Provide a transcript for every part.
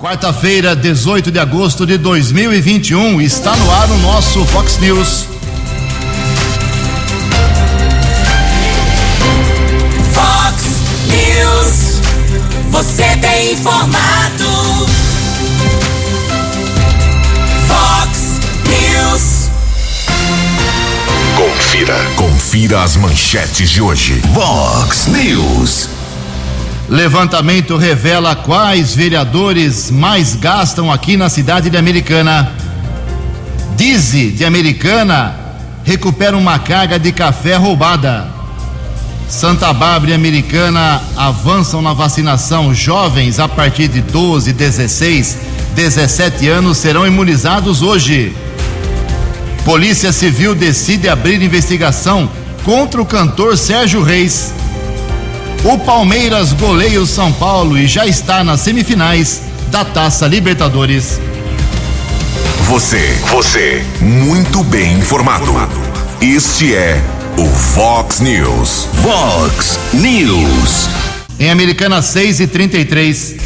Quarta-feira, 18 de agosto de 2021, está no ar o nosso Fox News. Fox News. Você tem informado. Fox News. Confira, confira as manchetes de hoje. Vox News. Levantamento revela quais vereadores mais gastam aqui na cidade de Americana. Dize de Americana recupera uma carga de café roubada. Santa Bárbara e Americana avançam na vacinação. Jovens a partir de 12, 16, 17 anos serão imunizados hoje. Polícia Civil decide abrir investigação contra o cantor Sérgio Reis. O Palmeiras goleia o São Paulo e já está nas semifinais da Taça Libertadores. Você, você, muito bem informado. Este é o Fox News. Fox News. Em Americana 6 e 33.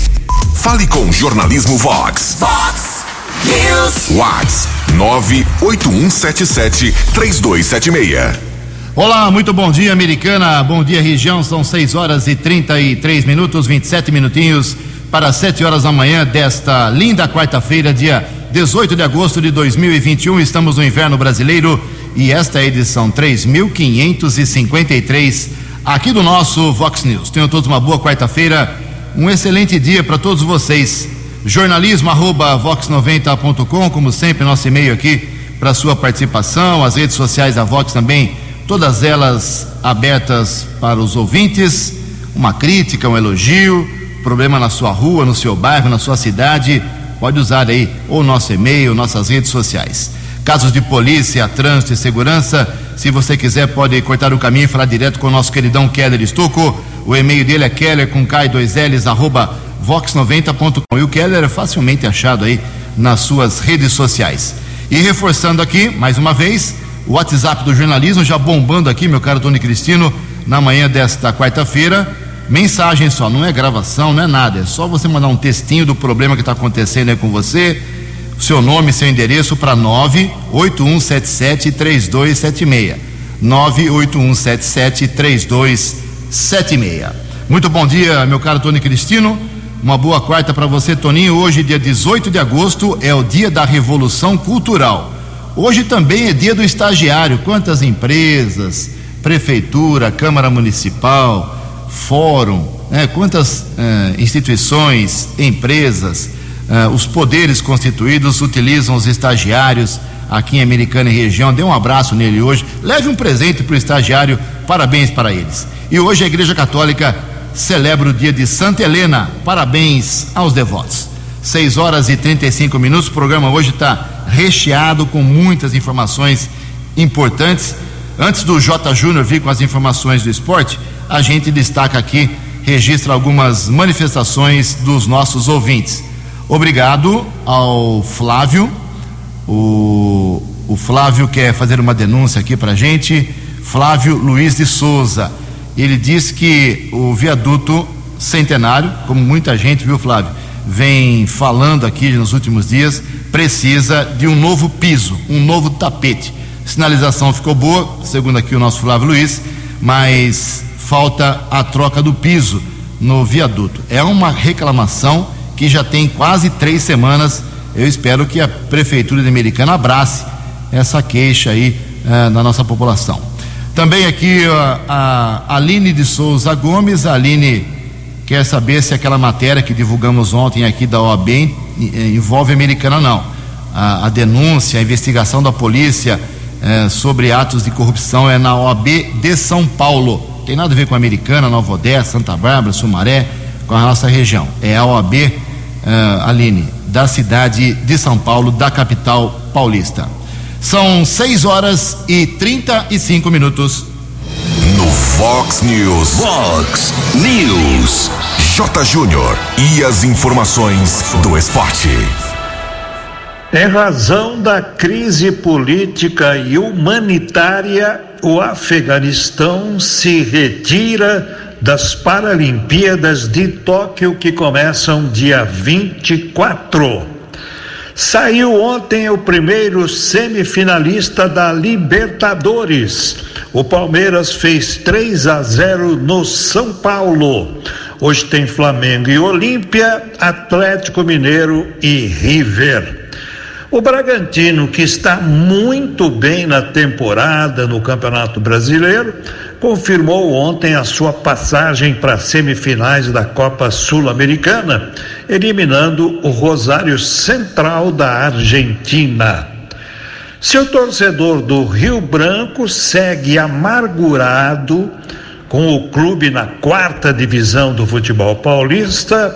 Fale com Jornalismo Vox. Fox News. Vox 981773276. Olá, muito bom dia, Americana. Bom dia, região. São 6 horas e 33 minutos, 27 minutinhos para 7 horas da manhã desta linda quarta-feira, dia 18 de agosto de 2021. Estamos no inverno brasileiro e esta é a edição 3553 aqui do nosso Vox News. Tenham todos uma boa quarta-feira, um excelente dia para todos vocês. Jornalismo arroba vox90.com, como sempre, nosso e-mail aqui para sua participação, as redes sociais da Vox também todas elas abertas para os ouvintes. Uma crítica, um elogio, problema na sua rua, no seu bairro, na sua cidade, pode usar aí o nosso e-mail, nossas redes sociais. Casos de polícia, trânsito e segurança, se você quiser pode cortar o caminho e falar direto com o nosso queridão Keller Estuco. O e-mail dele é keller com K2Ls arroba vox90.com e o Keller é facilmente achado aí nas suas redes sociais. E reforçando aqui, mais uma vez, o WhatsApp do jornalismo já bombando aqui, meu caro Tony Cristino, na manhã desta quarta-feira. Mensagem só, não é gravação, não é nada, é só você mandar um textinho do problema que está acontecendo aí com você, seu nome, seu endereço para 981773276. 981773276. Muito bom dia, meu caro Tony Cristino. Uma boa quarta para você, Toninho. Hoje, dia 18 de agosto, é o dia da Revolução Cultural. Hoje também é dia do estagiário. Quantas empresas, prefeitura, Câmara Municipal, Fórum, né? quantas eh, instituições, empresas, eh, os poderes constituídos utilizam os estagiários aqui em Americana e região. Dê um abraço nele hoje. Leve um presente para o estagiário. Parabéns para eles. E hoje a Igreja Católica celebra o dia de Santa Helena. Parabéns aos devotos. 6 horas e 35 minutos. O programa hoje está recheado com muitas informações importantes. Antes do J. Júnior vir com as informações do esporte, a gente destaca aqui, registra algumas manifestações dos nossos ouvintes. Obrigado ao Flávio. O, o Flávio quer fazer uma denúncia aqui para a gente. Flávio Luiz de Souza. Ele diz que o viaduto centenário, como muita gente, viu, Flávio, vem falando aqui nos últimos dias, precisa de um novo piso, um novo tapete. Sinalização ficou boa, segundo aqui o nosso Flávio Luiz, mas falta a troca do piso no viaduto. É uma reclamação que já tem quase três semanas. Eu espero que a Prefeitura de Americana abrace essa queixa aí eh, da nossa população. Também aqui a, Aline de Souza Gomes, a Aline quer saber se aquela matéria que divulgamos ontem aqui da OAB envolve a americana não. A, a denúncia, a investigação da polícia eh, sobre atos de corrupção é na OAB de São Paulo. Tem nada a ver com a americana, Nova Odessa, Santa Bárbara, Sumaré, com a nossa região. É a OAB, eh, Aline, da cidade de São Paulo, da capital paulista. São 6 horas e 35 minutos. No Fox News. Fox News. J. Júnior. E as informações do esporte. Em razão da crise política e humanitária, o Afeganistão se retira das Paralimpíadas de Tóquio que começam dia 24. Saiu ontem o primeiro semifinalista da Libertadores. O Palmeiras fez 3 a 0 no São Paulo. Hoje tem Flamengo e Olímpia, Atlético Mineiro e River. O Bragantino, que está muito bem na temporada no Campeonato Brasileiro, confirmou ontem a sua passagem para semifinais da Copa Sul-Americana, eliminando o Rosário Central da Argentina. Seu torcedor do Rio Branco segue amargurado com o clube na quarta divisão do futebol paulista.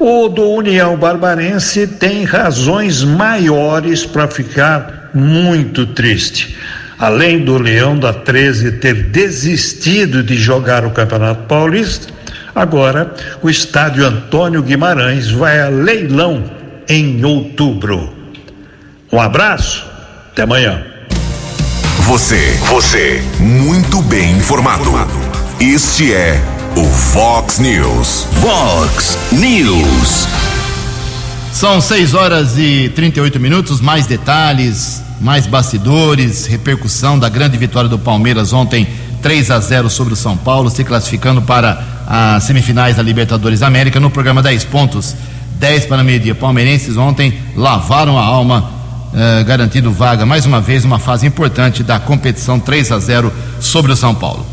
O do União Barbarense tem razões maiores para ficar muito triste além do Leão da 13 ter desistido de jogar o Campeonato Paulista, agora o estádio Antônio Guimarães vai a leilão em outubro. Um abraço, até amanhã. Você, você, muito bem informado. Este é o Fox News. Fox News. São 6 horas e 38 minutos. Mais detalhes mais bastidores, repercussão da grande vitória do Palmeiras ontem, 3 a 0 sobre o São Paulo, se classificando para as semifinais da Libertadores América no programa 10 pontos, 10 para meio-dia. Palmeirenses ontem lavaram a alma, eh, garantindo vaga mais uma vez, uma fase importante da competição 3 a 0 sobre o São Paulo.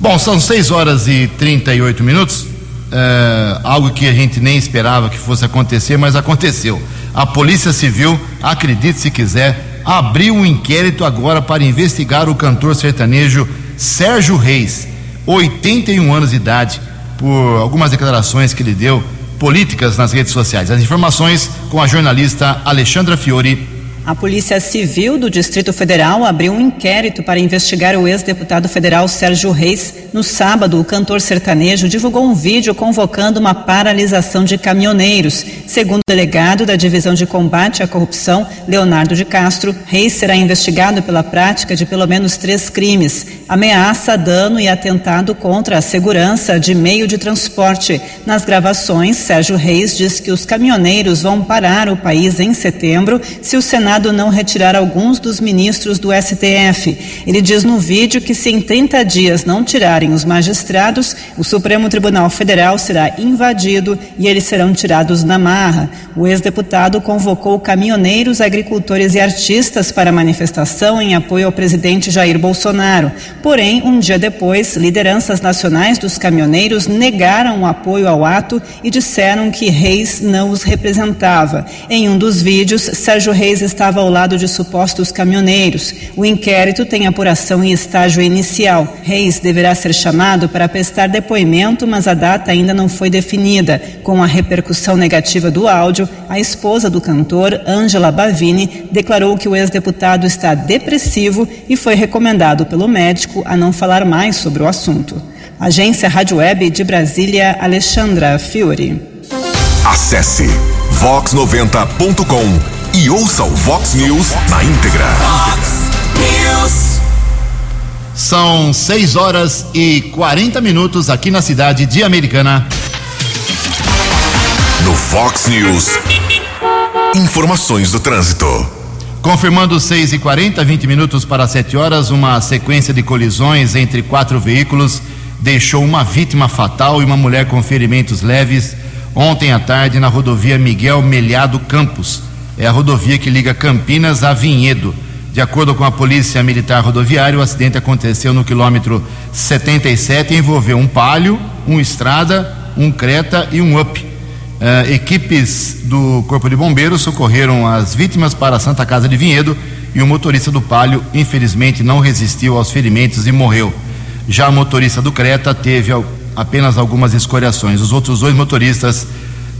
Bom, são 6 horas e 38 minutos. Eh, algo que a gente nem esperava que fosse acontecer, mas aconteceu. A Polícia Civil, acredite se quiser, abriu um inquérito agora para investigar o cantor sertanejo Sérgio Reis, 81 anos de idade, por algumas declarações que ele deu políticas nas redes sociais. As informações com a jornalista Alexandra Fiore a Polícia Civil do Distrito Federal abriu um inquérito para investigar o ex-deputado federal Sérgio Reis. No sábado, o cantor sertanejo divulgou um vídeo convocando uma paralisação de caminhoneiros. Segundo o delegado da Divisão de Combate à Corrupção, Leonardo de Castro, Reis será investigado pela prática de pelo menos três crimes: ameaça, dano e atentado contra a segurança de meio de transporte. Nas gravações, Sérgio Reis diz que os caminhoneiros vão parar o país em setembro se o Senado Não retirar alguns dos ministros do STF. Ele diz no vídeo que se em 30 dias não tirarem os magistrados, o Supremo Tribunal Federal será invadido e eles serão tirados na marra. O ex-deputado convocou caminhoneiros, agricultores e artistas para manifestação em apoio ao presidente Jair Bolsonaro. Porém, um dia depois, lideranças nacionais dos caminhoneiros negaram o apoio ao ato e disseram que Reis não os representava. Em um dos vídeos, Sérgio Reis está estava ao lado de supostos caminhoneiros. O inquérito tem apuração em estágio inicial. Reis deverá ser chamado para prestar depoimento, mas a data ainda não foi definida. Com a repercussão negativa do áudio, a esposa do cantor, Angela Bavini, declarou que o ex-deputado está depressivo e foi recomendado pelo médico a não falar mais sobre o assunto. Agência Rádio Web de Brasília, Alexandra Fiore. Acesse vox90.com e ouça o Vox News na íntegra. Fox News. São 6 horas e 40 minutos aqui na cidade de Americana. No Fox News, informações do trânsito. Confirmando 6 e 40, 20 minutos para 7 horas, uma sequência de colisões entre quatro veículos deixou uma vítima fatal e uma mulher com ferimentos leves ontem à tarde na rodovia Miguel Melhado Campos é a rodovia que liga Campinas a Vinhedo. De acordo com a Polícia Militar Rodoviária, o acidente aconteceu no quilômetro 77 e envolveu um palio, um estrada, um creta e um up. Uh, equipes do Corpo de Bombeiros socorreram as vítimas para a Santa Casa de Vinhedo e o motorista do palio, infelizmente, não resistiu aos ferimentos e morreu. Já a motorista do Creta teve apenas algumas escoriações. Os outros dois motoristas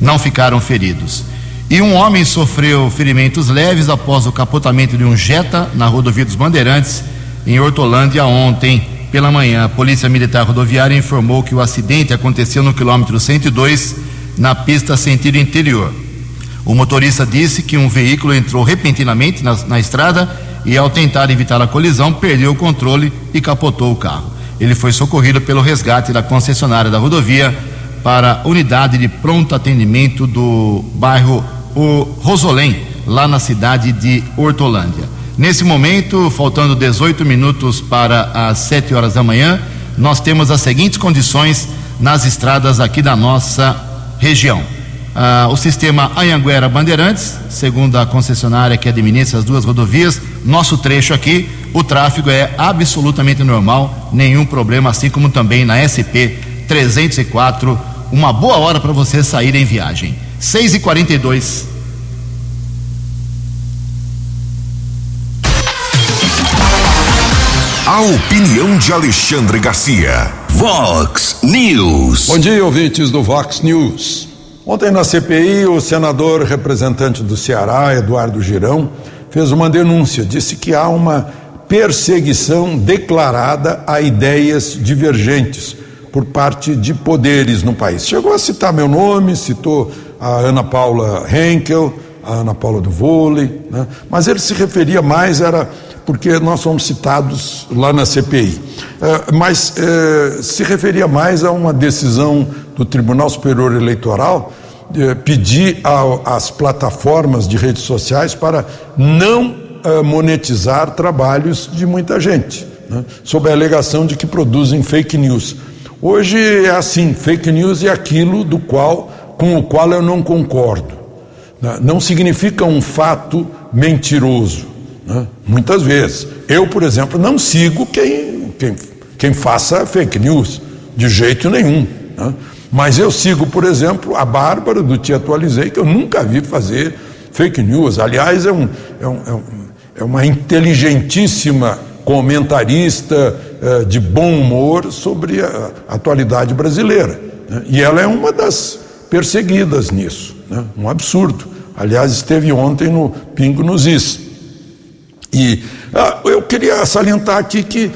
não ficaram feridos. E um homem sofreu ferimentos leves após o capotamento de um Jetta na rodovia dos Bandeirantes, em Hortolândia, ontem pela manhã. A Polícia Militar Rodoviária informou que o acidente aconteceu no quilômetro 102, na pista sentido interior. O motorista disse que um veículo entrou repentinamente na, na estrada e, ao tentar evitar a colisão, perdeu o controle e capotou o carro. Ele foi socorrido pelo resgate da concessionária da rodovia para a unidade de pronto atendimento do bairro o Rosolém, lá na cidade de Hortolândia. Nesse momento, faltando 18 minutos para as 7 horas da manhã, nós temos as seguintes condições nas estradas aqui da nossa região. Ah, o sistema Anhanguera Bandeirantes, segundo a concessionária que administra as duas rodovias, nosso trecho aqui, o tráfego é absolutamente normal, nenhum problema, assim como também na SP 304, uma boa hora para você sair em viagem. 6 e 42 A opinião de Alexandre Garcia. Vox News. Bom dia, ouvintes do Vox News. Ontem na CPI, o senador representante do Ceará, Eduardo Girão, fez uma denúncia. Disse que há uma perseguição declarada a ideias divergentes por parte de poderes no país. Chegou a citar meu nome, citou a Ana Paula Henkel, a Ana Paula do Vôlei, né? mas ele se referia mais, era porque nós fomos citados lá na CPI. É, mas é, se referia mais a uma decisão do Tribunal Superior Eleitoral é, pedir às plataformas de redes sociais para não monetizar trabalhos de muita gente, né, sob a alegação de que produzem fake news. Hoje é assim, fake news é aquilo do qual, com o qual eu não concordo. Né. Não significa um fato mentiroso né? Muitas vezes. Eu, por exemplo, não sigo quem, quem, quem faça fake news, de jeito nenhum. Né? Mas eu sigo, por exemplo, a Bárbara do Te Atualizei, que eu nunca vi fazer fake news. Aliás, é, um, é, um, é, é uma inteligentíssima comentarista eh, de bom humor sobre a, atualidade brasileira. Né? E ela é uma das perseguidas nisso. Né? Um absurdo. Aliás, esteve ontem no Pingo nos Is. E ah, eu queria salientar aqui que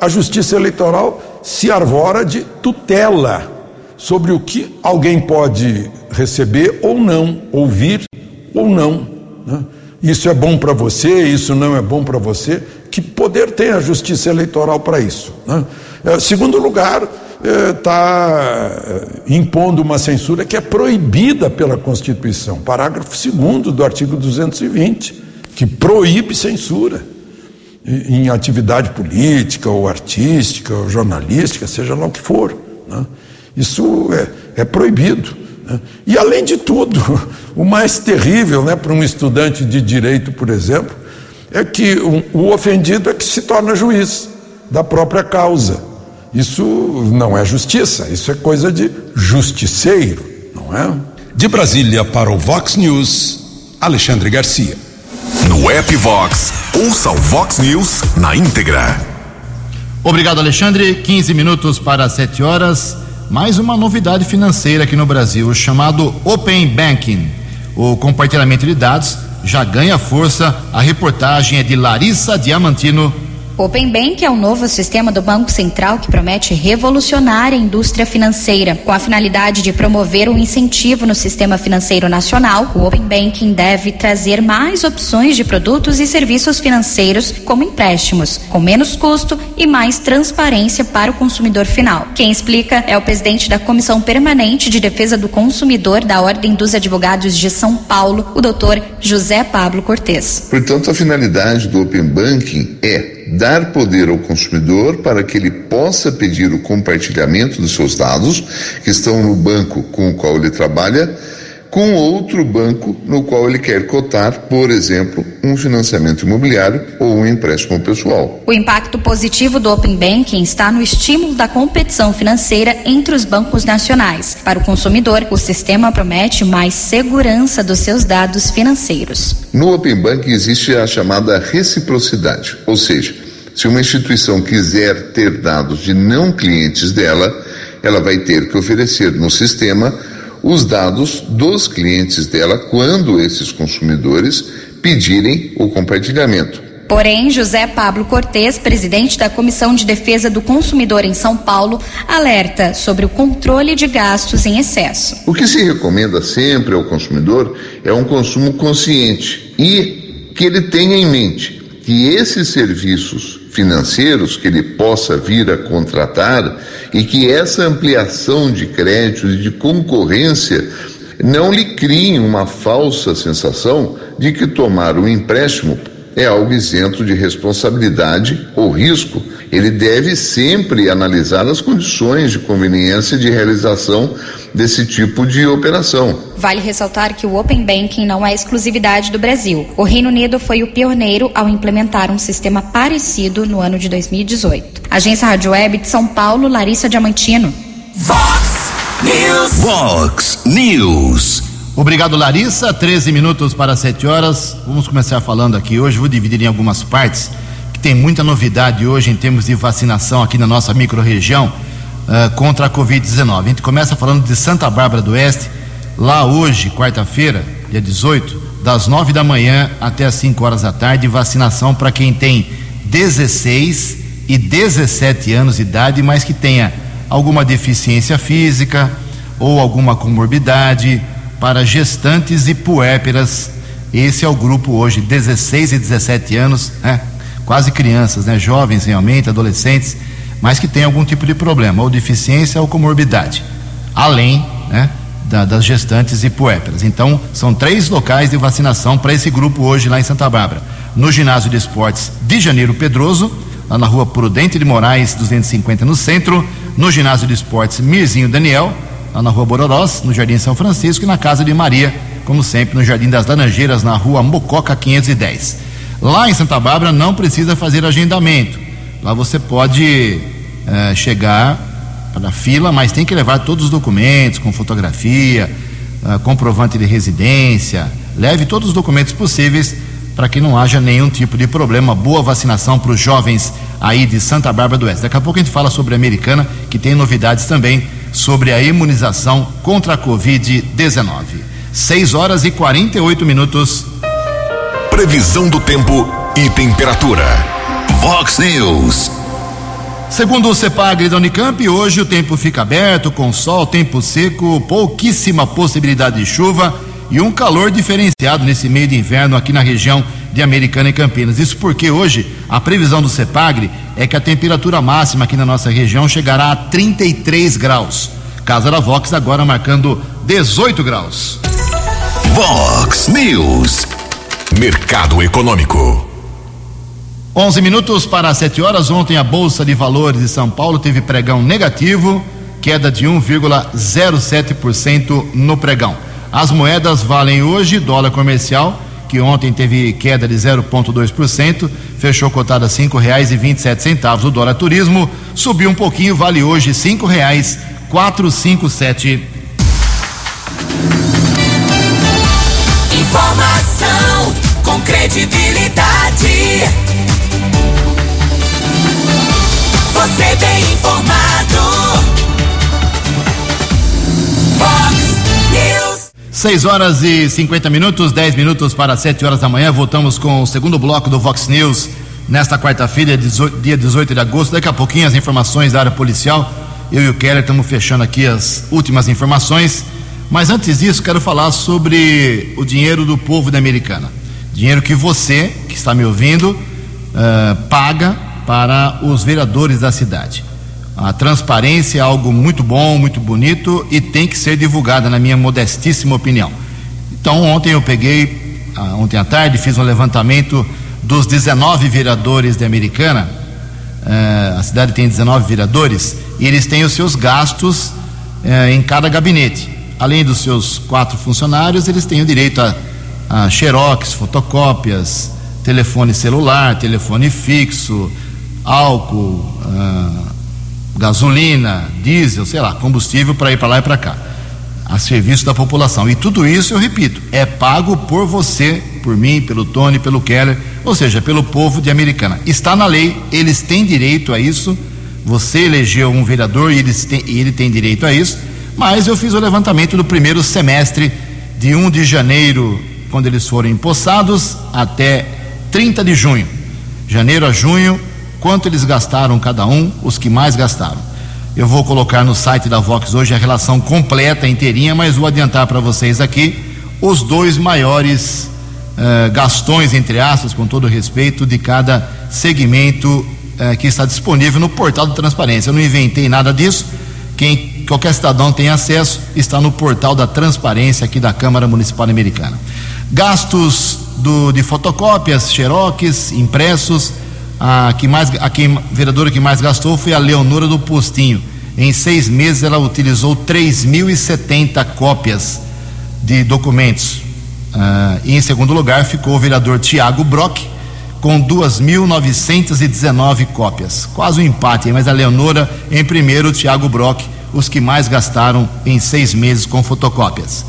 a Justiça Eleitoral se arvora de tutela sobre o que alguém pode receber ou não, ouvir ou não. Né? Isso é bom para você, isso não é bom para você. Que poder tem a Justiça Eleitoral para isso? Né? É, segundo lugar, está é, é, impondo uma censura que é proibida pela Constituição, parágrafo 2 do artigo 220 que proíbe censura em atividade política ou artística ou jornalística, seja lá o que for. Né? Isso é, é proibido. Né? E além de tudo, o mais terrível né, para um estudante de direito, por exemplo, é que o ofendido é que se torna juiz da própria causa. Isso não é justiça, isso é coisa de justiceiro, não é? De Brasília para o Vox News, Alexandre Garcia. No app Vox, ouça o Vox News na íntegra. Obrigado, Alexandre. 15 minutos para 7 horas. Mais uma novidade financeira aqui no Brasil, chamado Open Banking. O compartilhamento de dados já ganha força. A reportagem é de Larissa Diamantino Open Bank é o novo sistema do Banco Central que promete revolucionar a indústria financeira. Com a finalidade de promover um incentivo no sistema financeiro nacional, o Open Banking deve trazer mais opções de produtos e serviços financeiros, como empréstimos, com menos custo e mais transparência para o consumidor final. Quem explica é o presidente da Comissão Permanente de Defesa do Consumidor da Ordem dos Advogados de São Paulo, o doutor José Pablo Cortes. Portanto, a finalidade do Open Banking é dar poder ao consumidor para que ele possa pedir o compartilhamento dos seus dados, que estão no banco com o qual ele trabalha, com outro banco no qual ele quer cotar, por exemplo, um financiamento imobiliário ou um empréstimo pessoal. O impacto positivo do Open Banking está no estímulo da competição financeira entre os bancos nacionais. Para o consumidor, o sistema promete mais segurança dos seus dados financeiros. No Open Banking existe a chamada reciprocidade, ou seja, se uma instituição quiser ter dados de não clientes dela, ela vai ter que oferecer no sistema os dados dos clientes dela quando esses consumidores pedirem o compartilhamento. Porém, José Pablo Cortes, presidente da Comissão de Defesa do Consumidor em São Paulo, alerta sobre o controle de gastos em excesso. O que se recomenda sempre ao consumidor é um consumo consciente e que ele tenha em mente que esses serviços financeiros que ele possa vir a contratar e que essa ampliação de créditos e de concorrência não lhe criem uma falsa sensação de que tomar um empréstimo é algo isento de responsabilidade ou risco. Ele deve sempre analisar as condições de conveniência de realização desse tipo de operação. Vale ressaltar que o Open Banking não é exclusividade do Brasil. O Reino Unido foi o pioneiro ao implementar um sistema parecido no ano de 2018. Agência Rádio Web de São Paulo, Larissa Diamantino. Vox News. Vox News. Obrigado, Larissa. 13 minutos para 7 horas. Vamos começar falando aqui hoje. Vou dividir em algumas partes, que tem muita novidade hoje em termos de vacinação aqui na nossa microrregião uh, contra a Covid-19. A gente começa falando de Santa Bárbara do Oeste. Lá hoje, quarta-feira, dia 18, das 9 da manhã até as 5 horas da tarde, vacinação para quem tem 16 e 17 anos de idade, mas que tenha alguma deficiência física ou alguma comorbidade para gestantes e puérperas. Esse é o grupo hoje, 16 e 17 anos, né? quase crianças, né? jovens realmente, adolescentes, mas que tem algum tipo de problema, ou deficiência ou comorbidade, além né, da, das gestantes e puérperas. Então, são três locais de vacinação para esse grupo hoje lá em Santa Bárbara. No ginásio de esportes de Janeiro Pedroso, lá na rua Prudente de Moraes, 250 no centro, no ginásio de esportes Mirzinho Daniel, lá na rua Bororós, no Jardim São Francisco, e na casa de Maria, como sempre, no Jardim das Laranjeiras, na rua Mococa 510. Lá em Santa Bárbara não precisa fazer agendamento. Lá você pode é, chegar para a fila, mas tem que levar todos os documentos, com fotografia, é, comprovante de residência. Leve todos os documentos possíveis para que não haja nenhum tipo de problema. Boa vacinação para os jovens aí de Santa Bárbara do Oeste. Daqui a pouco a gente fala sobre a americana, que tem novidades também sobre a imunização contra a Covid-19. 6 horas e 48 minutos. Previsão do tempo e temperatura. Vox News. Segundo o CEPAGRE da Unicamp, hoje o tempo fica aberto, com sol, tempo seco, pouquíssima possibilidade de chuva e um calor diferenciado nesse meio de inverno aqui na região de Americana e Campinas. Isso porque hoje a previsão do CEPAGRE é que a temperatura máxima aqui na nossa região chegará a 33 graus. Casa da Vox agora marcando 18 graus. Vox News. Mercado Econômico. 11 minutos para 7 horas. Ontem a Bolsa de Valores de São Paulo teve pregão negativo, queda de 1,07% no pregão. As moedas valem hoje, dólar comercial que ontem teve queda de 0,2%, fechou cotada e vinte centavos. O dólar turismo subiu um pouquinho, vale hoje cinco sete. Informação com credibilidade. Você bem informado. 6 horas e 50 minutos, 10 minutos para 7 horas da manhã. Voltamos com o segundo bloco do Vox News nesta quarta-feira, dia 18 de agosto. Daqui a pouquinho as informações da área policial. Eu e o Keller estamos fechando aqui as últimas informações. Mas antes disso, quero falar sobre o dinheiro do povo da Americana. Dinheiro que você, que está me ouvindo, uh, paga para os vereadores da cidade. A transparência é algo muito bom, muito bonito e tem que ser divulgada, na minha modestíssima opinião. Então, ontem eu peguei, ah, ontem à tarde, fiz um levantamento dos 19 vereadores de Americana. Eh, a cidade tem 19 vereadores e eles têm os seus gastos eh, em cada gabinete. Além dos seus quatro funcionários, eles têm o direito a, a xerox, fotocópias, telefone celular, telefone fixo, álcool. Gasolina, diesel, sei lá, combustível para ir para lá e para cá, a serviço da população. E tudo isso, eu repito, é pago por você, por mim, pelo Tony, pelo Keller, ou seja, pelo povo de Americana. Está na lei, eles têm direito a isso. Você elegeu um vereador e, eles têm, e ele tem direito a isso. Mas eu fiz o levantamento do primeiro semestre, de 1 de janeiro, quando eles foram empossados, até 30 de junho. Janeiro a junho, quanto eles gastaram cada um, os que mais gastaram. Eu vou colocar no site da Vox hoje a relação completa, inteirinha, mas vou adiantar para vocês aqui os dois maiores uh, gastões, entre aspas, com todo respeito, de cada segmento uh, que está disponível no portal de transparência. Eu não inventei nada disso. Quem, qualquer cidadão tem acesso, está no portal da transparência aqui da Câmara Municipal Americana. Gastos do, de fotocópias, xerox, impressos. A, que mais, a quem, vereadora que mais gastou foi a Leonora do Postinho. Em seis meses ela utilizou 3.070 cópias de documentos. Uh, e em segundo lugar ficou o vereador Tiago Brock, com 2.919 cópias. Quase um empate, mas a Leonora em primeiro, o Tiago Brock, os que mais gastaram em seis meses com fotocópias.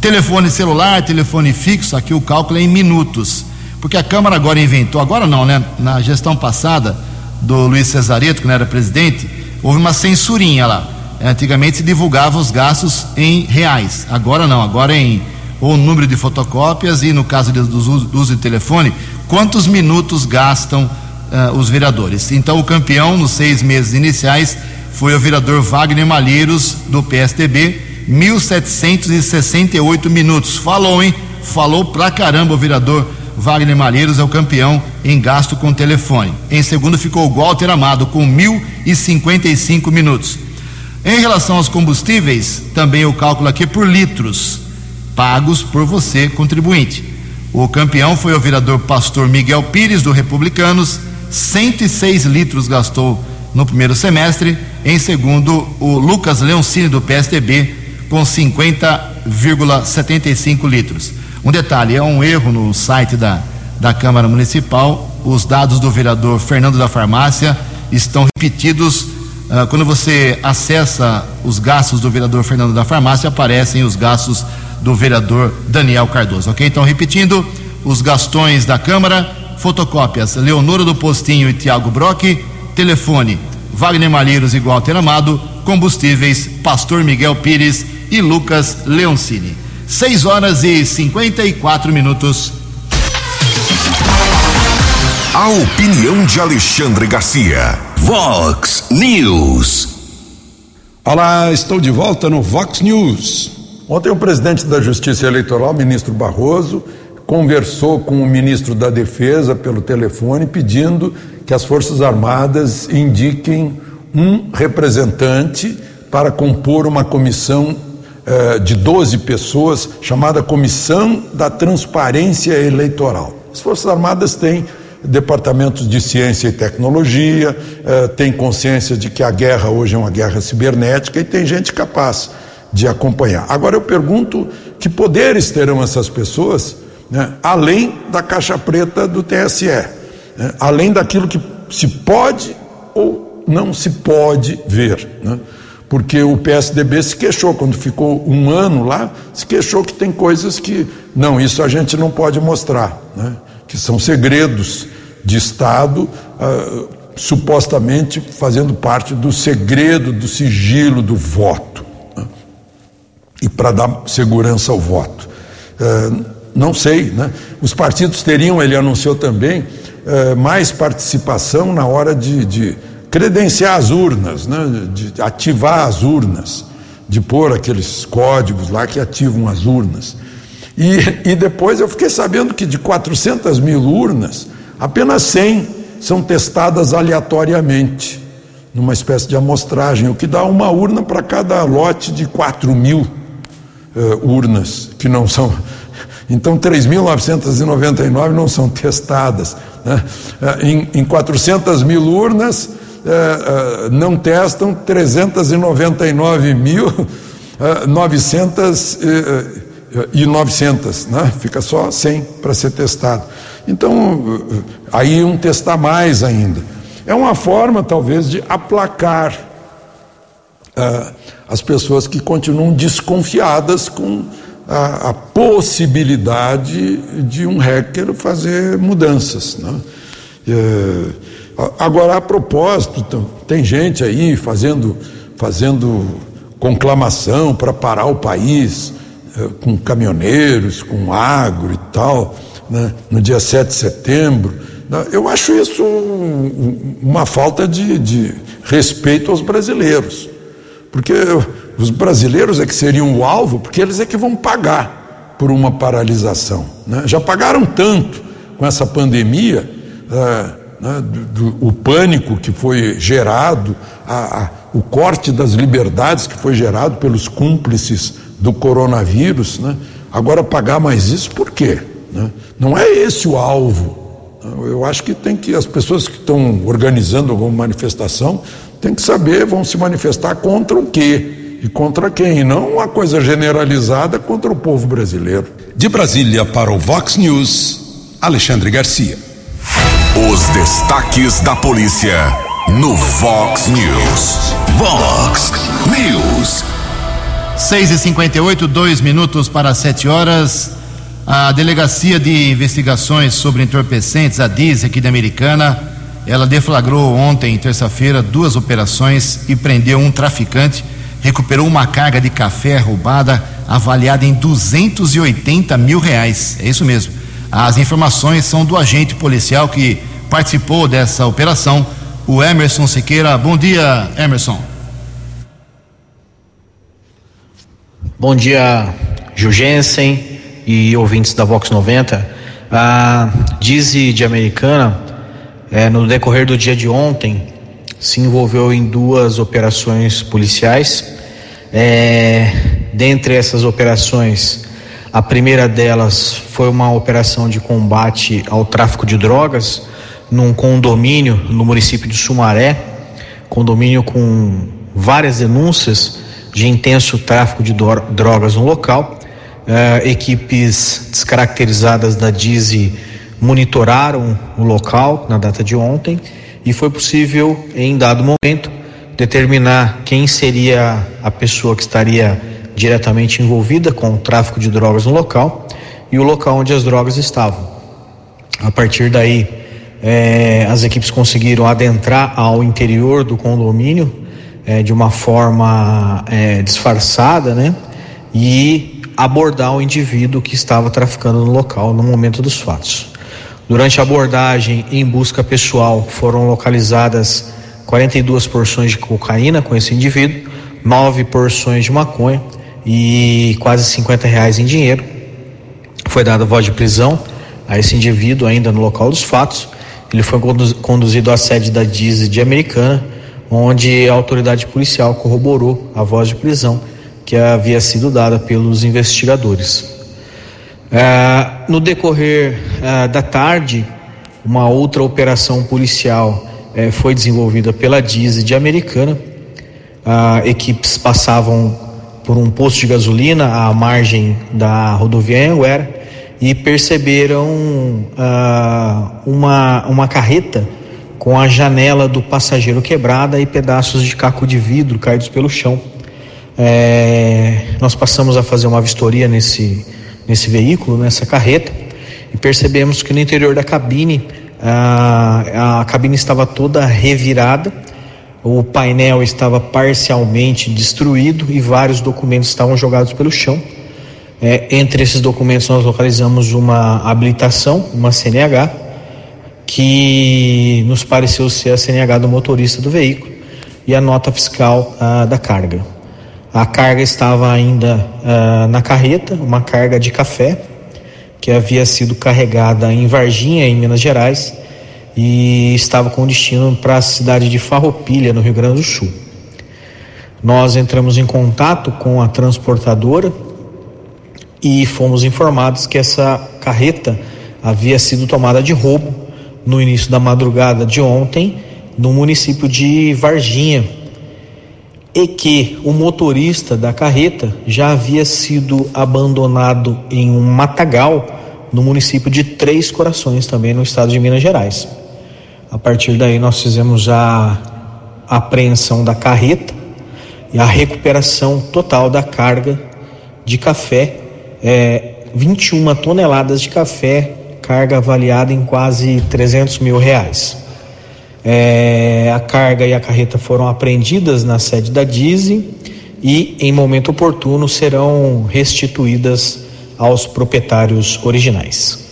Telefone celular, telefone fixo, aqui o cálculo é em minutos. Porque a Câmara agora inventou, agora não, né? Na gestão passada do Luiz Cesareto, que não era presidente, houve uma censurinha lá. Antigamente se divulgava os gastos em reais. Agora não, agora é em ou número de fotocópias e no caso do uso de telefone, quantos minutos gastam uh, os vereadores. Então o campeão nos seis meses iniciais foi o vereador Wagner Malheiros do PSDB, 1.768 minutos. Falou, hein? Falou pra caramba o vereador Wagner Malheiros é o campeão em gasto com telefone. Em segundo ficou o Walter Amado com 1.055 minutos. Em relação aos combustíveis, também o cálculo aqui por litros pagos por você, contribuinte. O campeão foi o vereador pastor Miguel Pires, do Republicanos, 106 litros gastou no primeiro semestre. Em segundo, o Lucas Leoncini, do PSDB, com 50,75 litros. Um detalhe: é um erro no site da, da Câmara Municipal. Os dados do vereador Fernando da Farmácia estão repetidos. Uh, quando você acessa os gastos do vereador Fernando da Farmácia, aparecem os gastos do vereador Daniel Cardoso. Ok? Então, repetindo: os gastões da Câmara, fotocópias Leonora do Postinho e Tiago Brock, telefone Wagner Malheiros e Walter Amado, combustíveis Pastor Miguel Pires e Lucas Leoncini. 6 horas e 54 minutos. A opinião de Alexandre Garcia. Vox News. Olá, estou de volta no Vox News. Ontem o presidente da Justiça Eleitoral, ministro Barroso, conversou com o ministro da Defesa pelo telefone pedindo que as Forças Armadas indiquem um representante para compor uma comissão eh, de 12 pessoas, chamada Comissão da Transparência Eleitoral. As Forças Armadas têm departamentos de ciência e tecnologia, eh, têm consciência de que a guerra hoje é uma guerra cibernética e tem gente capaz de acompanhar. Agora eu pergunto que poderes terão essas pessoas, né, além da caixa preta do TSE, né, além daquilo que se pode ou não se pode ver. Né? Porque o PSDB se queixou, quando ficou um ano lá, se queixou que tem coisas que, não, isso a gente não pode mostrar, né? que são segredos de Estado, uh, supostamente fazendo parte do segredo, do sigilo do voto, né? e para dar segurança ao voto. Uh, não sei, né? Os partidos teriam, ele anunciou também, uh, mais participação na hora de, de credenciar as urnas, né, de ativar as urnas, de pôr aqueles códigos lá que ativam as urnas. E, e depois eu fiquei sabendo que de 400 mil urnas, apenas 100 são testadas aleatoriamente, numa espécie de amostragem, o que dá uma urna para cada lote de 4 mil uh, urnas, que não são. Então, 3.999 não são testadas. Né? Uh, em, em 400 mil urnas, é, não testam 399 mil 900 e 900, né? fica só 100 para ser testado. Então, aí um testar mais ainda. É uma forma, talvez, de aplacar uh, as pessoas que continuam desconfiadas com a, a, possibilidade de um hacker fazer mudanças. Né? Uh, Agora, a propósito, tem gente aí fazendo, fazendo conclamação para parar o país, eh, com caminhoneiros, com agro e tal, né, no dia 7 de setembro. Né. Eu acho isso uma falta de, de respeito aos brasileiros, porque os brasileiros é que seriam o alvo, porque eles é que vão pagar por uma paralisação. Né? Já pagaram tanto com essa pandemia, é, né, do, do, o pânico que foi gerado, a, a, o corte das liberdades que foi gerado pelos cúmplices do coronavírus. Né? Agora, pagar mais isso por quê? Né? Não é esse o alvo. Eu acho que tem que as pessoas que estão organizando alguma manifestação têm que saber, vão se manifestar contra o quê e contra quem, não uma coisa generalizada contra o povo brasileiro. De Brasília para o Vox News, Alexandre Garcia. Destaques da polícia no Vox News. Vox News. 6 e 58 dois minutos para sete horas. A Delegacia de Investigações sobre Entorpecentes, a DIS, aqui da Americana, ela deflagrou ontem, terça-feira, duas operações e prendeu um traficante. Recuperou uma carga de café roubada avaliada em 280 mil reais. É isso mesmo. As informações são do agente policial que participou dessa operação, o Emerson Siqueira. Bom dia, Emerson. Bom dia, Jugensen e ouvintes da Vox 90, a Dizzy de Americana, é, no decorrer do dia de ontem, se envolveu em duas operações policiais. É, dentre essas operações, a primeira delas foi uma operação de combate ao tráfico de drogas num condomínio no município de Sumaré, condomínio com várias denúncias de intenso tráfico de drogas no local. Uh, equipes descaracterizadas da DISE monitoraram o local na data de ontem e foi possível, em dado momento, determinar quem seria a pessoa que estaria diretamente envolvida com o tráfico de drogas no local e o local onde as drogas estavam. A partir daí, eh, as equipes conseguiram adentrar ao interior do condomínio eh, de uma forma disfarçada, né? E abordar o indivíduo que estava traficando no local no momento dos fatos. Durante a abordagem em busca pessoal foram localizadas 42 porções de cocaína com esse indivíduo, nove porções de maconha e quase 50 reais em dinheiro. Foi dada voz de prisão a esse indivíduo ainda no local dos fatos. Ele foi conduzido à sede da DISE de Americana, onde a autoridade policial corroborou a voz de prisão que havia sido dada pelos investigadores. É, no decorrer é, da tarde, uma outra operação policial é, foi desenvolvida pela DISE de Americana. equipes passavam por um posto de gasolina à margem da rodovia Anguera e perceberam uma, uma carreta com a janela do passageiro quebrada e pedaços de caco de vidro caídos pelo chão. É, nós passamos a fazer uma vistoria nesse, nesse veículo, nessa carreta, e percebemos que no interior da cabine a, a cabine estava toda revirada, o painel estava parcialmente destruído e vários documentos estavam jogados pelo chão. É, entre esses documentos nós localizamos uma habilitação, uma CNH, que nos pareceu ser a CNH do motorista do veículo e a nota fiscal ah, da carga. A carga estava ainda uh, na carreta, uma carga de café que havia sido carregada em Varginha, em Minas Gerais, e estava com destino para a cidade de Farroupilha, no Rio Grande do Sul. Nós entramos em contato com a transportadora e fomos informados que essa carreta havia sido tomada de roubo no início da madrugada de ontem no município de Varginha, e que o motorista da carreta já havia sido abandonado em um matagal no município de Três Corações, também no estado de Minas Gerais. A partir daí, nós fizemos a apreensão da carreta e a recuperação total da carga de café, é, 21 toneladas de café, carga avaliada em quase 300 mil reais. É, a carga e a carreta foram apreendidas na sede da Dise e, em momento oportuno, serão restituídas aos proprietários originais.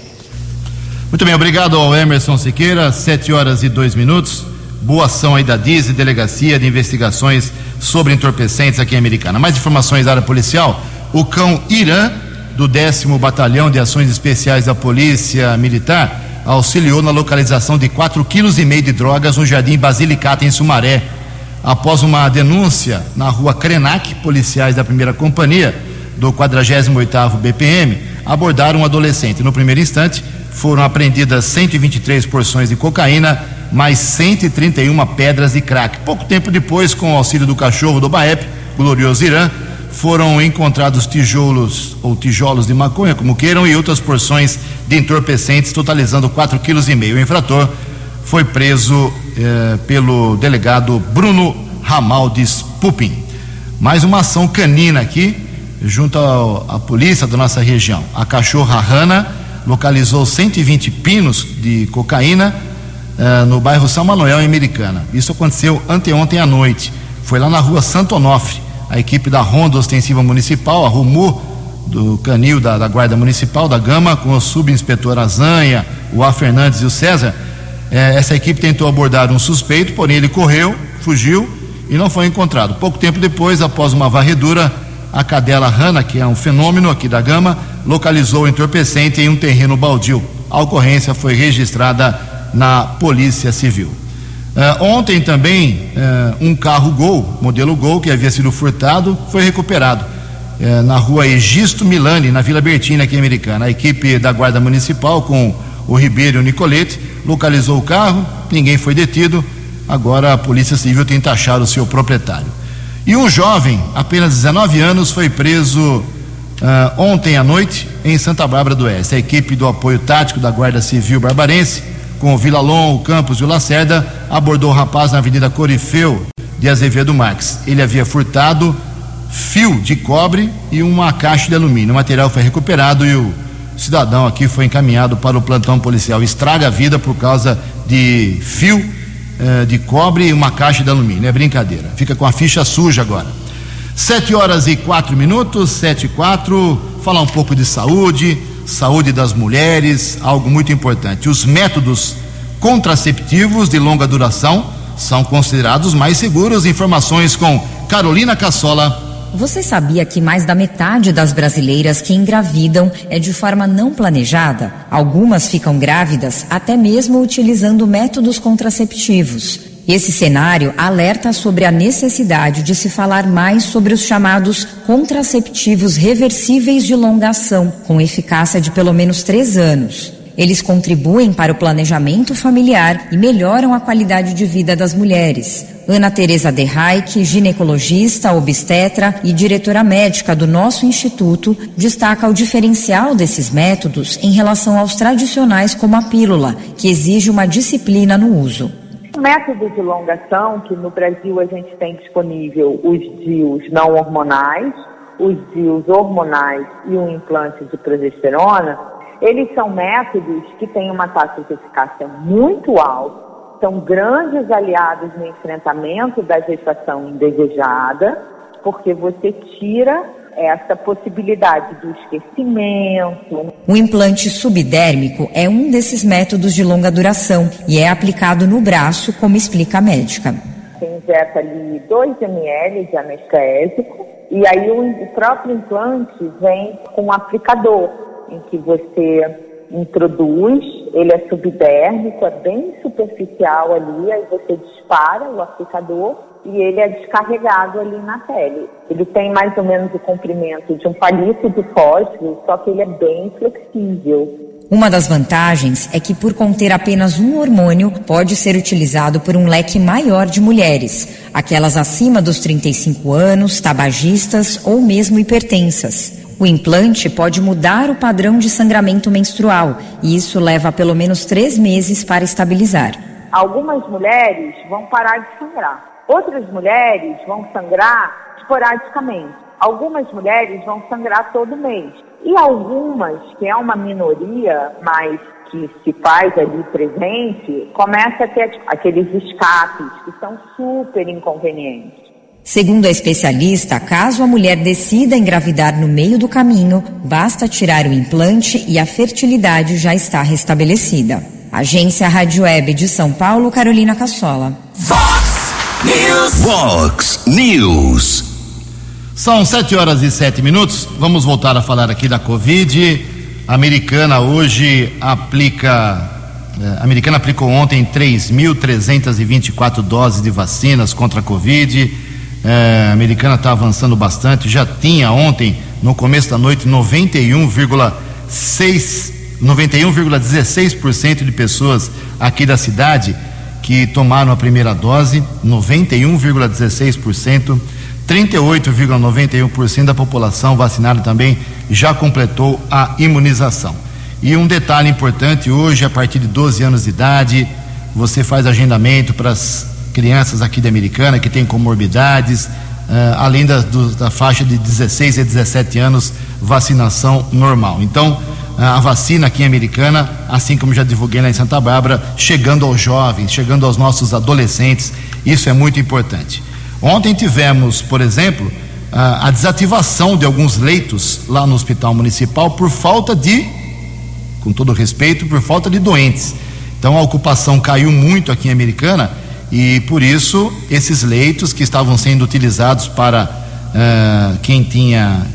Muito bem, obrigado ao Emerson Siqueira, sete horas e dois minutos. Boa ação aí da Dise, Delegacia de Investigações sobre Entorpecentes aqui em Americana. Mais informações da área policial: o cão Irã do 10 Batalhão de Ações Especiais da Polícia Militar auxiliou na localização de 4,5 kg de drogas no Jardim Basilicata, em Sumaré. Após uma denúncia na rua Krenak, policiais da primeira companhia do 48º BPM abordaram um adolescente. No primeiro instante, foram apreendidas 123 porções de cocaína, mais 131 pedras de crack. Pouco tempo depois, com o auxílio do cachorro do Baep, Glorioso Irã, foram encontrados tijolos ou tijolos de maconha, como queiram, e outras porções de entorpecentes, totalizando 4,5 kg. O infrator foi preso eh, pelo delegado Bruno Ramaldes Pupin. Mais uma ação canina aqui, junto à polícia da nossa região. A cachorra Rana localizou 120 pinos de cocaína eh, no bairro São Manuel, em Americana. Isso aconteceu anteontem à noite. Foi lá na rua Santo Onofre a equipe da Ronda Ostensiva Municipal, a RUMU, do Canil da, da, Guarda Municipal da Gama, com o subinspetor Azanha, o A. Fernandes e o César. É, essa equipe tentou abordar um suspeito, porém ele correu, fugiu e não foi encontrado. Pouco tempo depois, após uma varredura, a cadela Rana, que é um fenômeno aqui da Gama, localizou o entorpecente em um terreno baldio. A ocorrência foi registrada na Polícia Civil. Uh, ontem também uh, um carro Gol, modelo Gol, que havia sido furtado, foi recuperado uh, na rua Egisto Milani, na Vila Bertina, aqui em Americana. A equipe da Guarda Municipal, com o Ribeiro e o Nicolete, localizou o carro, ninguém foi detido. Agora a Polícia Civil tenta achar o seu proprietário. E um jovem, apenas 19 anos, foi preso ontem à noite em Santa Bárbara do Oeste. A equipe do apoio tático da Guarda Civil Barbarense com o Vilalon, o Campos e o Lacerda, abordou o rapaz na Avenida Corifeu de Azevedo Marques. Ele havia furtado fio de cobre e uma caixa de alumínio. O material foi recuperado e o cidadão aqui foi encaminhado para o plantão policial. Estraga a vida por causa de fio eh, de cobre e uma caixa de alumínio. É brincadeira. Fica com a ficha suja agora. Sete horas e quatro minutos, sete e quatro. Falar um pouco de saúde saúde das mulheres, algo muito importante. Os métodos contraceptivos de longa duração são considerados mais seguros. Informações com Carolina Cassola. Você sabia que mais da metade das brasileiras que engravidam é de forma não planejada? Algumas ficam grávidas até mesmo utilizando métodos contraceptivos. Esse cenário alerta sobre a necessidade de se falar mais sobre os chamados contraceptivos reversíveis de longa ação, com eficácia de pelo menos três anos. Eles contribuem para o planejamento familiar e melhoram a qualidade de vida das mulheres. Ana Teresa De Reich, ginecologista, obstetra e diretora médica do nosso instituto, destaca o diferencial desses métodos em relação aos tradicionais como a pílula, que exige uma disciplina no uso. O método de longação, que no Brasil a gente tem disponível os DIUs não hormonais, os DIUs hormonais e um implante de progesterona, eles são métodos que têm uma taxa de eficácia muito alta, são grandes aliados no enfrentamento da gestação indesejada, porque você tira essa possibilidade do esquecimento. O implante subdérmico é um desses métodos de longa duração e é aplicado no braço, como explica a médica. Você injeta ali 2 ml de anestésico e aí o próprio implante vem com um aplicador em que você introduz, ele é subdérmico, é bem superficial ali, aí você dispara o aplicador e ele é descarregado ali na pele. Ele tem mais ou menos o comprimento de um palito de fósforo, só que ele é bem flexível. Uma das vantagens é que, por conter apenas um hormônio, pode ser utilizado por um leque maior de mulheres, aquelas acima dos 35 anos, tabagistas ou mesmo hipertensas. O implante pode mudar o padrão de sangramento menstrual e isso leva pelo menos três meses para estabilizar. Algumas mulheres vão parar de sangrar Outras mulheres vão sangrar esporadicamente. Algumas mulheres vão sangrar todo mês. E algumas, que é uma minoria, mas que se faz ali presente, começa a ter aqueles escapes que são super inconvenientes. Segundo a especialista, caso a mulher decida engravidar no meio do caminho, basta tirar o implante e a fertilidade já está restabelecida. Agência Rádio Web de São Paulo, Carolina Cassola. Fox News. Fox News. São sete horas e sete minutos. Vamos voltar a falar aqui da Covid. A americana hoje aplica. eh, A americana aplicou ontem 3.324 doses de vacinas contra a Covid. Eh, A americana está avançando bastante. Já tinha ontem, no começo da noite, 91,6 91,16% de pessoas aqui da cidade que tomaram a primeira dose, 91,16%, 38,91% da população vacinada também já completou a imunização. E um detalhe importante: hoje, a partir de 12 anos de idade, você faz agendamento para as crianças aqui da Americana que têm comorbidades, eh, além da, do- da faixa de 16 a 17 anos, vacinação normal. Então, a vacina aqui em Americana, assim como já divulguei lá em Santa Bárbara, chegando aos jovens, chegando aos nossos adolescentes, isso é muito importante. Ontem tivemos, por exemplo, a, desativação de alguns leitos lá no Hospital Municipal por falta de, com todo respeito, por falta de doentes. Então a ocupação caiu muito aqui em Americana e por isso esses leitos que estavam sendo utilizados para ah, quem tinha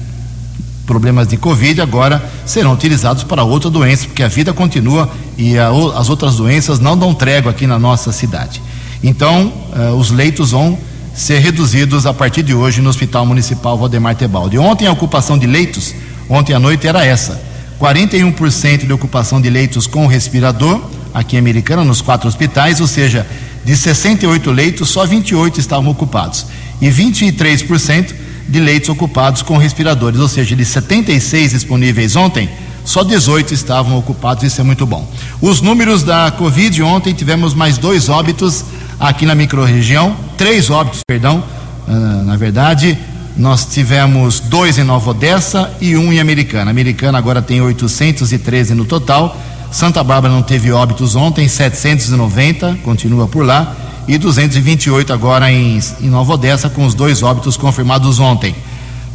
problemas de Covid agora serão utilizados para outra doença, porque a vida continua e a as outras doenças não dão trégua aqui na nossa cidade. Então, eh, os leitos vão ser reduzidos a partir de hoje no Hospital Municipal Valdemar Tebaldi. Ontem a ocupação de leitos, ontem à noite era essa: 41% de ocupação de leitos com respirador, aqui em Americana, nos quatro hospitais, ou seja, de 68 leitos, só 28 estavam ocupados. E 23% de leitos ocupados com respiradores, ou seja, de 76 disponíveis ontem, só 18 estavam ocupados, isso é muito bom. Os números da Covid, ontem tivemos mais dois óbitos aqui na microrregião, três óbitos, perdão, ah, na verdade, nós tivemos dois em Nova Odessa e um em Americana. Americana agora tem 813 no total. Santa Bárbara não teve óbitos ontem, 790, continua por lá. E 228 agora em, em Nova Odessa, com os dois óbitos confirmados ontem.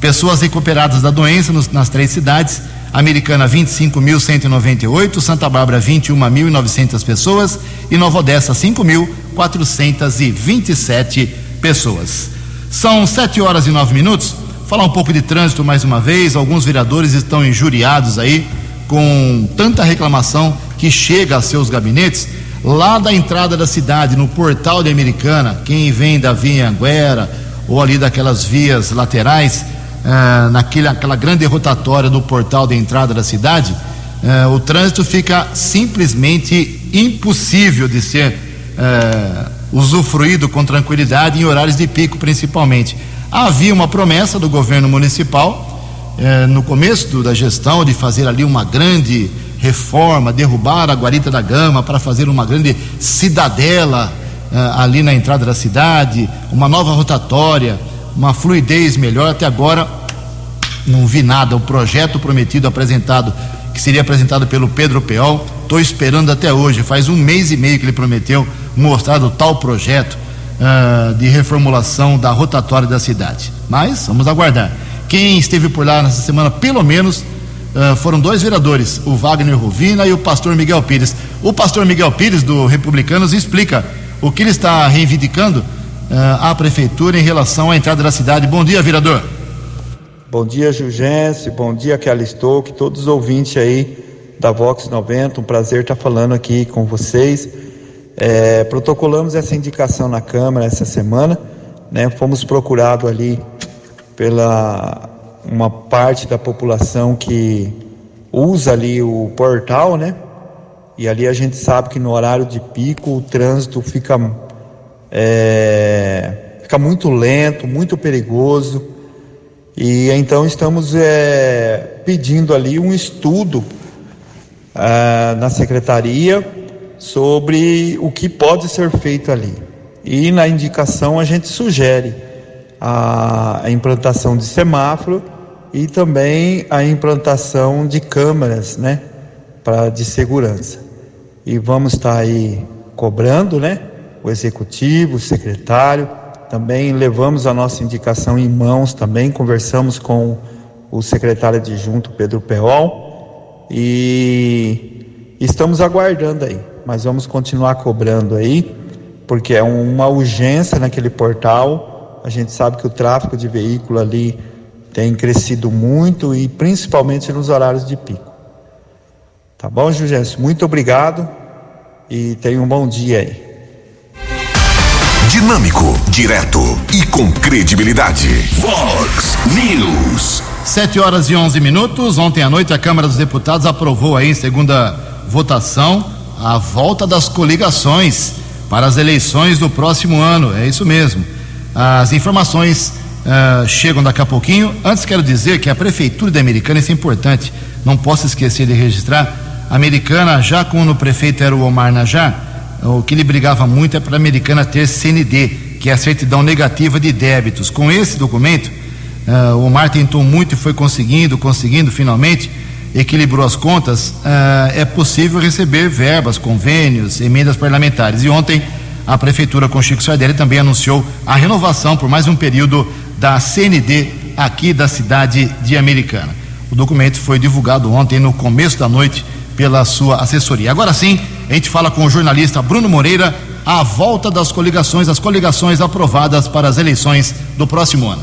Pessoas recuperadas da doença nos- nas três cidades: Americana 25.198, Santa Bárbara 21.900 pessoas e Nova Odessa 5.427 pessoas. São sete horas e nove minutos. Falar um pouco de trânsito mais uma vez. Alguns vereadores estão injuriados aí com tanta reclamação que chega a seus gabinetes lá da entrada da cidade, no portal de Americana. Quem vem da Via Anguera ou ali daquelas vias laterais, ah, naquele, aquela grande rotatória do portal de entrada da cidade, ah, o trânsito fica simplesmente impossível de ser eh, usufruído com tranquilidade em horários de pico, principalmente. Havia uma promessa do governo municipal eh, no começo do- da gestão de fazer ali uma grande reforma, derrubar a guarita da Gama para fazer uma grande cidadela eh, ali na entrada da cidade, uma nova rotatória, uma fluidez melhor. Até agora não vi nada. O projeto prometido apresentado, que seria apresentado pelo Pedro Peol, estou esperando até hoje. Faz um mês e meio que ele prometeu mostrar o tal projeto ah, de reformulação da rotatória da cidade. Mas vamos aguardar. Quem esteve por lá nessa semana, pelo menos, ah, foram dois vereadores, o Wagner Rovina e o pastor Miguel Pires. O pastor Miguel Pires, do Republicanos, explica o que ele está reivindicando ah, à prefeitura em relação à entrada da cidade. Bom dia, vereador. Bom dia, Jugense. Bom dia, Kelly Stoke, todos os ouvintes aí da Vox 90. Um prazer estar falando aqui com vocês. É, protocolamos essa indicação na Câmara essa semana, né? Fomos procurados ali pela uma parte da população que usa ali o portal, né? E ali a gente sabe que no horário de pico o trânsito fica é, fica muito lento, muito perigoso. E então estamos é, pedindo ali um estudo ah, na secretaria sobre o que pode ser feito ali. E na indicação a gente sugere a implantação de semáforo e também a implantação de câmeras, né, para de segurança. E vamos estar aí cobrando, né, o executivo, o secretário, também levamos a nossa indicação em mãos, também conversamos com o secretário adjunto Pedro Peol e estamos aguardando aí, mas vamos continuar cobrando aí, porque é uma urgência naquele portal. A gente sabe que o tráfego de veículo ali tem crescido muito e principalmente nos horários de pico. Tá bom, Jugêncio? Muito obrigado e tenha um bom dia aí. Dinâmico, direto e com credibilidade. Vox News. 7 horas e 11 minutos. Ontem à noite a Câmara dos Deputados aprovou aí em segunda votação a volta das coligações para as eleições do próximo ano. É isso mesmo. As informações uh, chegam daqui a pouquinho. Antes quero dizer que a prefeitura da Americana, isso é importante, não posso esquecer de registrar. A Americana, já quando o prefeito era o Omar Najar, o que ele brigava muito é para a Americana ter CND, que é a certidão negativa de débitos. Com esse documento, uh, o Omar tentou muito e foi conseguindo, conseguindo finalmente, equilibrou as contas, uh, é possível receber verbas, convênios, emendas parlamentares. E ontem a Prefeitura com Chico Sardelli também anunciou a renovação por mais um período da CND aqui da cidade de Americana. O documento foi divulgado ontem no começo da noite pela sua assessoria. Agora sim, a gente fala com o jornalista Bruno Moreira a volta das coligações, as coligações aprovadas para as eleições do próximo ano.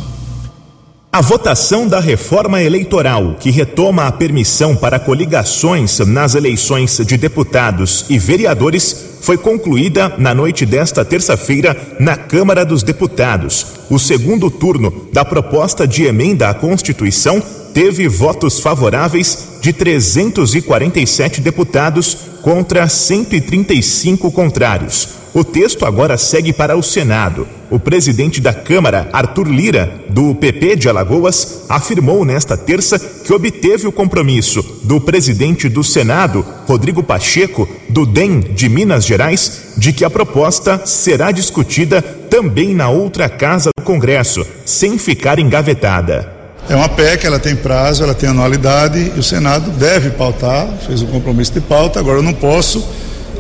A votação da reforma eleitoral, que retoma a permissão para coligações nas eleições de deputados e vereadores, foi concluída na noite desta terça-feira na Câmara dos Deputados. O segundo turno da proposta de emenda à Constituição teve votos favoráveis de 347 deputados contra 135 contrários. O texto agora segue para o Senado. O presidente da Câmara, Arthur Lira, do PP de Alagoas, afirmou nesta terça que obteve o compromisso do presidente do Senado, Rodrigo Pacheco, do DEM de Minas Gerais, de que a proposta será discutida também na outra casa do Congresso, sem ficar engavetada. É uma PEC, ela tem prazo, ela tem anualidade e o Senado deve pautar, fez um compromisso de pauta. Agora eu não posso,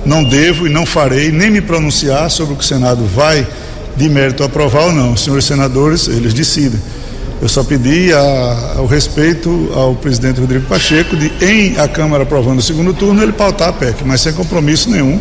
não devo e não farei nem me pronunciar sobre o que o Senado vai de mérito aprovar ou não. Os senhores senadores, eles decidem. Eu só pedi a, ao respeito ao presidente Rodrigo Pacheco de, em a Câmara aprovando o segundo turno, ele pautar a PEC, mas sem compromisso nenhum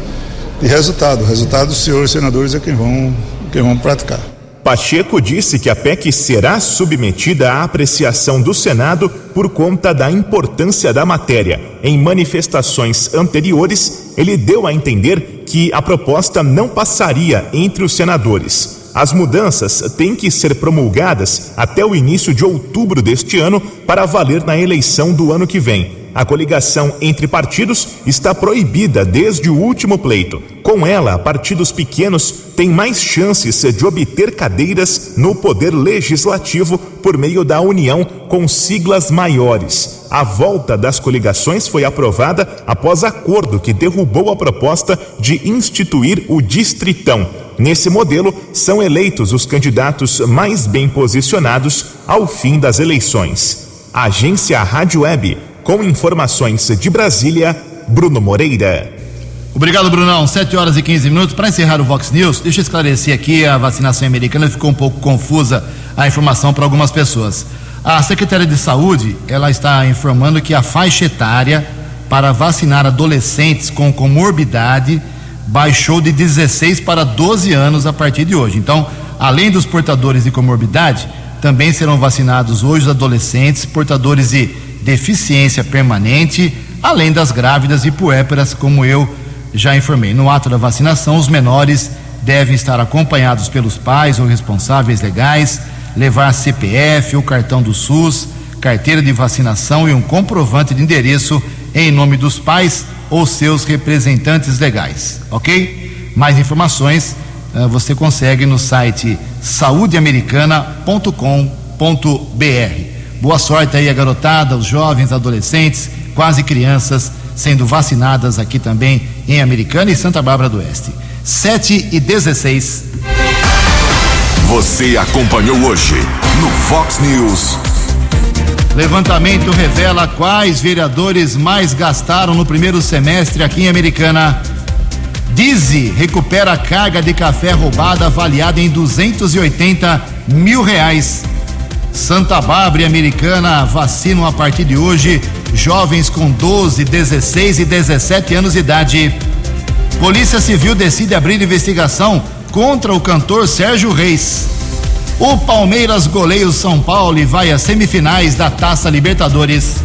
de resultado. O resultado, senhores senadores é quem vão, quem vão praticar. Pacheco disse que a PEC será submetida à apreciação do Senado por conta da importância da matéria. Em manifestações anteriores, ele deu a entender que a proposta não passaria entre os senadores. As mudanças têm que ser promulgadas até o início de outubro deste ano para valer na eleição do ano que vem a coligação entre partidos está proibida desde o último pleito. Com ela, partidos pequenos têm mais chances de obter cadeiras no poder legislativo por meio da união com siglas maiores. A volta das coligações foi aprovada após acordo que derrubou a proposta de instituir o Distritão. Nesse modelo, são eleitos os candidatos mais bem posicionados ao fim das eleições. Agência Rádio Web com informações de Brasília, Bruno Moreira. Obrigado, Brunão. 7 horas e 15 minutos. Para encerrar o Vox News, deixa eu esclarecer aqui: a vacinação americana ficou um pouco confusa a informação para algumas pessoas. A Secretaria de Saúde ela está informando que a faixa etária para vacinar adolescentes com comorbidade baixou de 16 para 12 anos a partir de hoje. Então, além dos portadores de comorbidade, também serão vacinados hoje os adolescentes portadores de deficiência permanente, além das grávidas e puérperas, como eu já informei. No ato da vacinação, os menores devem estar acompanhados pelos pais ou responsáveis legais, levar CPF ou cartão do SUS, carteira de vacinação e um comprovante de endereço em nome dos pais ou seus representantes legais, ok? Mais informações uh, você consegue no site saudeamericana.com.br. Boa sorte aí a garotada, os jovens, adolescentes, quase crianças sendo vacinadas aqui também em Americana e Santa Bárbara do Oeste. 7 e 16. Você acompanhou hoje no Fox News. Levantamento revela quais vereadores mais gastaram no primeiro semestre aqui em Americana. Dizzy recupera a carga de café roubada avaliada em 280 mil reais. Santa Bárbara e Americana vacinam a partir de hoje jovens com 12, 16 e 17 anos de idade. Polícia Civil decide abrir investigação contra o cantor Sérgio Reis. O Palmeiras goleia o São Paulo e vai às semifinais da Taça Libertadores.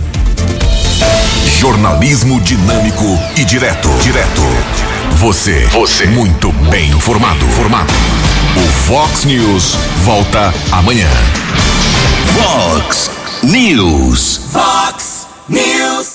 Jornalismo dinâmico e direto. Direto. Você. Você. Muito bem informado. Formado. O Fox News volta amanhã. Fox News. Fox News.